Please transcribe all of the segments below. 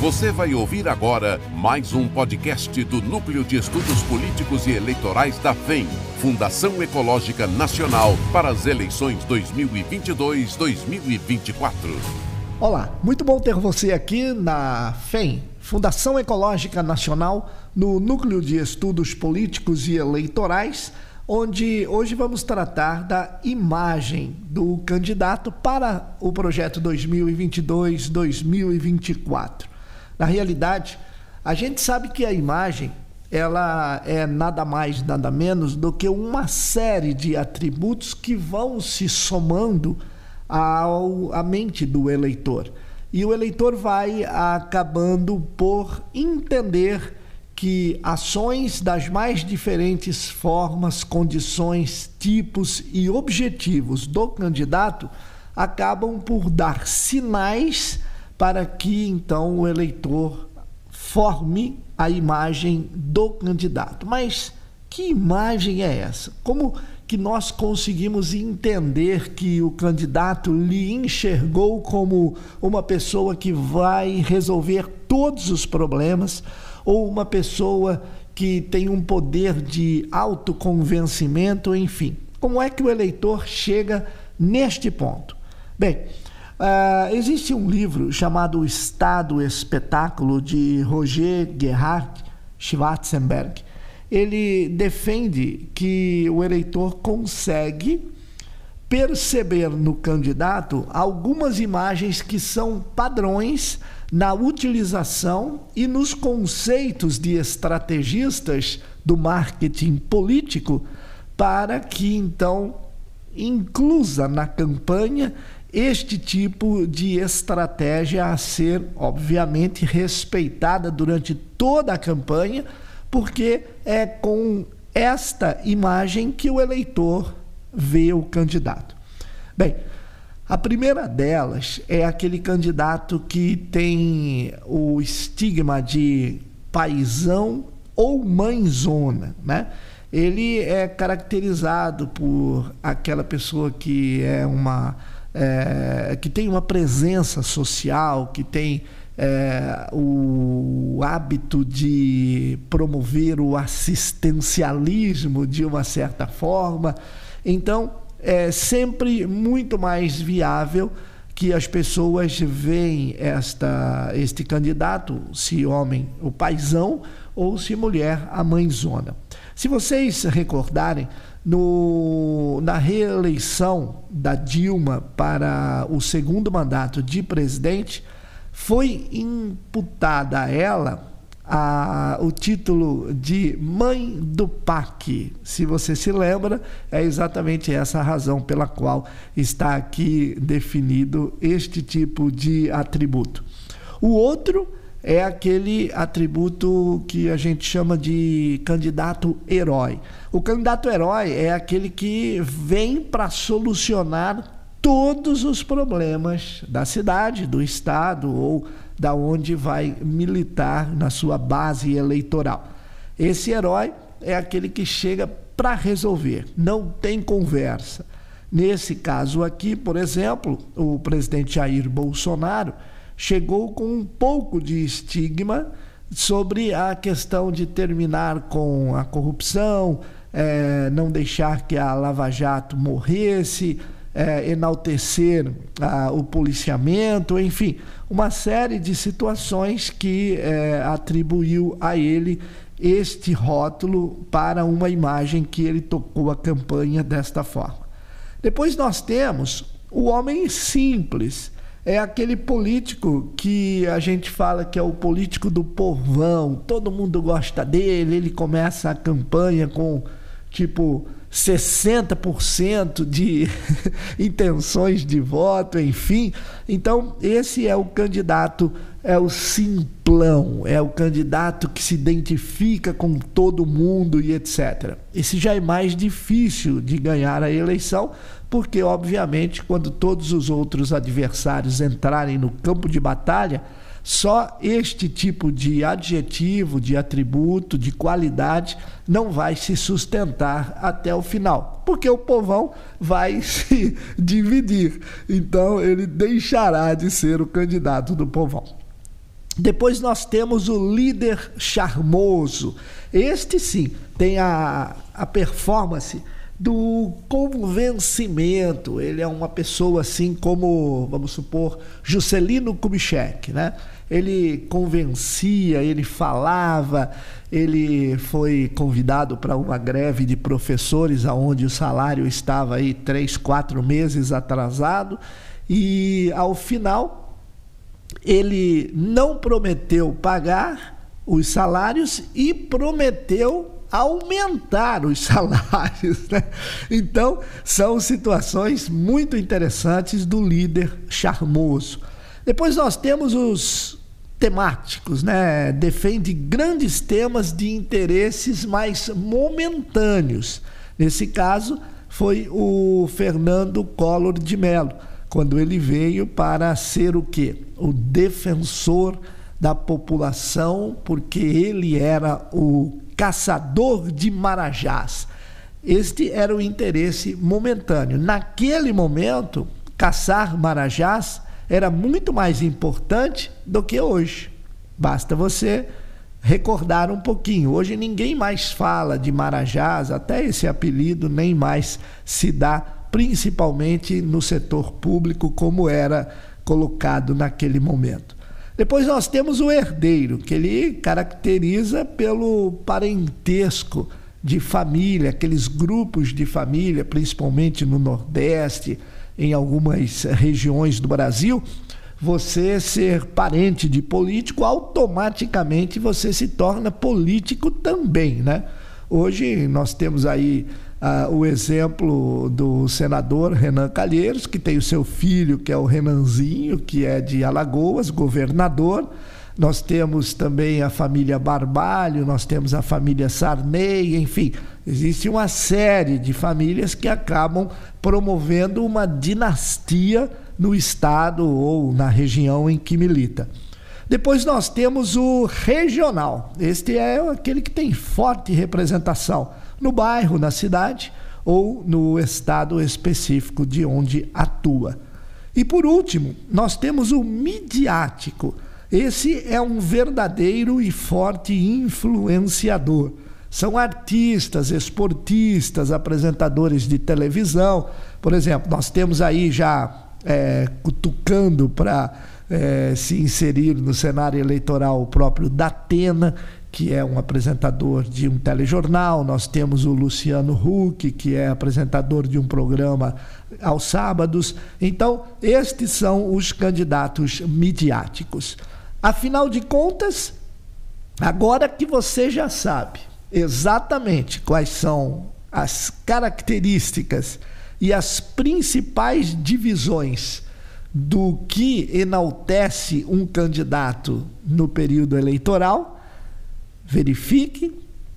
Você vai ouvir agora mais um podcast do Núcleo de Estudos Políticos e Eleitorais da FEM, Fundação Ecológica Nacional para as eleições 2022-2024. Olá, muito bom ter você aqui na FEM, Fundação Ecológica Nacional, no Núcleo de Estudos Políticos e Eleitorais, onde hoje vamos tratar da imagem do candidato para o projeto 2022-2024. Na realidade, a gente sabe que a imagem ela é nada mais, nada menos do que uma série de atributos que vão se somando ao, à mente do eleitor. E o eleitor vai acabando por entender que ações das mais diferentes formas, condições, tipos e objetivos do candidato acabam por dar sinais para que então o eleitor forme a imagem do candidato. Mas que imagem é essa? Como que nós conseguimos entender que o candidato lhe enxergou como uma pessoa que vai resolver todos os problemas ou uma pessoa que tem um poder de autoconvencimento, enfim? Como é que o eleitor chega neste ponto? Bem, Uh, existe um livro chamado Estado Espetáculo de Roger Gerhard Schwarzenberg. Ele defende que o eleitor consegue perceber no candidato algumas imagens que são padrões na utilização e nos conceitos de estrategistas do marketing político para que então inclusa na campanha este tipo de estratégia a ser, obviamente, respeitada durante toda a campanha, porque é com esta imagem que o eleitor vê o candidato. Bem, a primeira delas é aquele candidato que tem o estigma de paisão ou mãezona, né? Ele é caracterizado por aquela pessoa que é uma é, que tem uma presença social, que tem é, o hábito de promover o assistencialismo de uma certa forma. Então, é sempre muito mais viável que as pessoas veem esta, este candidato, se homem o paisão ou se mulher a mãezona. Se vocês recordarem, no, na reeleição da Dilma para o segundo mandato de presidente, foi imputada a ela a, o título de mãe do PAC. Se você se lembra, é exatamente essa a razão pela qual está aqui definido este tipo de atributo. O outro é aquele atributo que a gente chama de candidato herói. O candidato herói é aquele que vem para solucionar todos os problemas da cidade, do estado ou da onde vai militar na sua base eleitoral. Esse herói é aquele que chega para resolver, não tem conversa. Nesse caso aqui, por exemplo, o presidente Jair Bolsonaro chegou com um pouco de estigma sobre a questão de terminar com a corrupção, é, não deixar que a Lava Jato morresse, é, enaltecer a, o policiamento, enfim, uma série de situações que é, atribuiu a ele este rótulo para uma imagem que ele tocou a campanha desta forma. Depois nós temos o homem simples, é aquele político que a gente fala que é o político do povão, todo mundo gosta dele, ele começa a campanha com tipo 60% de intenções de voto, enfim. Então, esse é o candidato, é o simplão, é o candidato que se identifica com todo mundo e etc. Esse já é mais difícil de ganhar a eleição, porque, obviamente, quando todos os outros adversários entrarem no campo de batalha, só este tipo de adjetivo, de atributo, de qualidade não vai se sustentar até o final, porque o povão vai se dividir. Então ele deixará de ser o candidato do povão. Depois nós temos o líder charmoso. Este sim tem a, a performance do convencimento. Ele é uma pessoa assim como, vamos supor, Juscelino Kubitschek, né? Ele convencia, ele falava, ele foi convidado para uma greve de professores aonde o salário estava aí três, quatro meses atrasado e ao final ele não prometeu pagar os salários e prometeu aumentar os salários. Né? Então, são situações muito interessantes do líder charmoso. Depois nós temos os temáticos, né? Defende grandes temas de interesses mais momentâneos. Nesse caso, foi o Fernando Collor de Mello, quando ele veio para ser o quê? O defensor da população, porque ele era o caçador de marajás. Este era o interesse momentâneo. Naquele momento, caçar marajás era muito mais importante do que hoje. Basta você recordar um pouquinho. Hoje ninguém mais fala de marajás, até esse apelido nem mais se dá, principalmente no setor público, como era colocado naquele momento. Depois nós temos o herdeiro, que ele caracteriza pelo parentesco de família, aqueles grupos de família, principalmente no Nordeste, em algumas regiões do Brasil. Você ser parente de político, automaticamente você se torna político também, né? Hoje nós temos aí Uh, o exemplo do senador Renan Calheiros, que tem o seu filho, que é o Renanzinho, que é de Alagoas, governador. Nós temos também a família Barbalho, nós temos a família Sarney, enfim, existe uma série de famílias que acabam promovendo uma dinastia no estado ou na região em que milita. Depois nós temos o regional. Este é aquele que tem forte representação no bairro, na cidade ou no estado específico de onde atua. E por último, nós temos o midiático. Esse é um verdadeiro e forte influenciador. São artistas, esportistas, apresentadores de televisão. Por exemplo, nós temos aí já é, cutucando para é, se inserir no cenário eleitoral o próprio Datena, que é um apresentador de um telejornal, nós temos o Luciano Huck, que é apresentador de um programa aos sábados. Então, estes são os candidatos midiáticos. Afinal de contas, agora que você já sabe exatamente quais são as características e as principais divisões do que enaltece um candidato no período eleitoral, Verifique,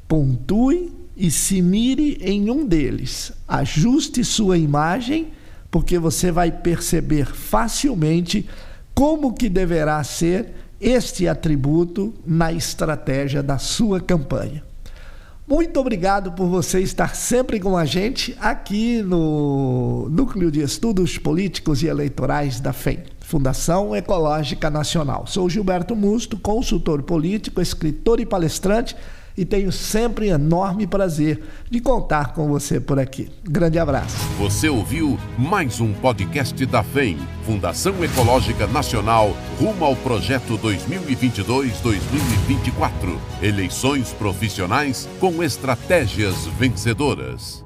pontue e se mire em um deles. Ajuste sua imagem, porque você vai perceber facilmente como que deverá ser este atributo na estratégia da sua campanha. Muito obrigado por você estar sempre com a gente aqui no Núcleo de Estudos Políticos e Eleitorais da FEM. Fundação Ecológica Nacional. Sou Gilberto Musto, consultor político, escritor e palestrante e tenho sempre enorme prazer de contar com você por aqui. Grande abraço. Você ouviu mais um podcast da FEM, Fundação Ecológica Nacional, rumo ao projeto 2022-2024. Eleições profissionais com estratégias vencedoras.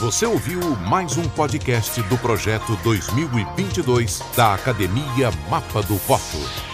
Você ouviu mais um podcast do projeto 2022 da Academia Mapa do Voto.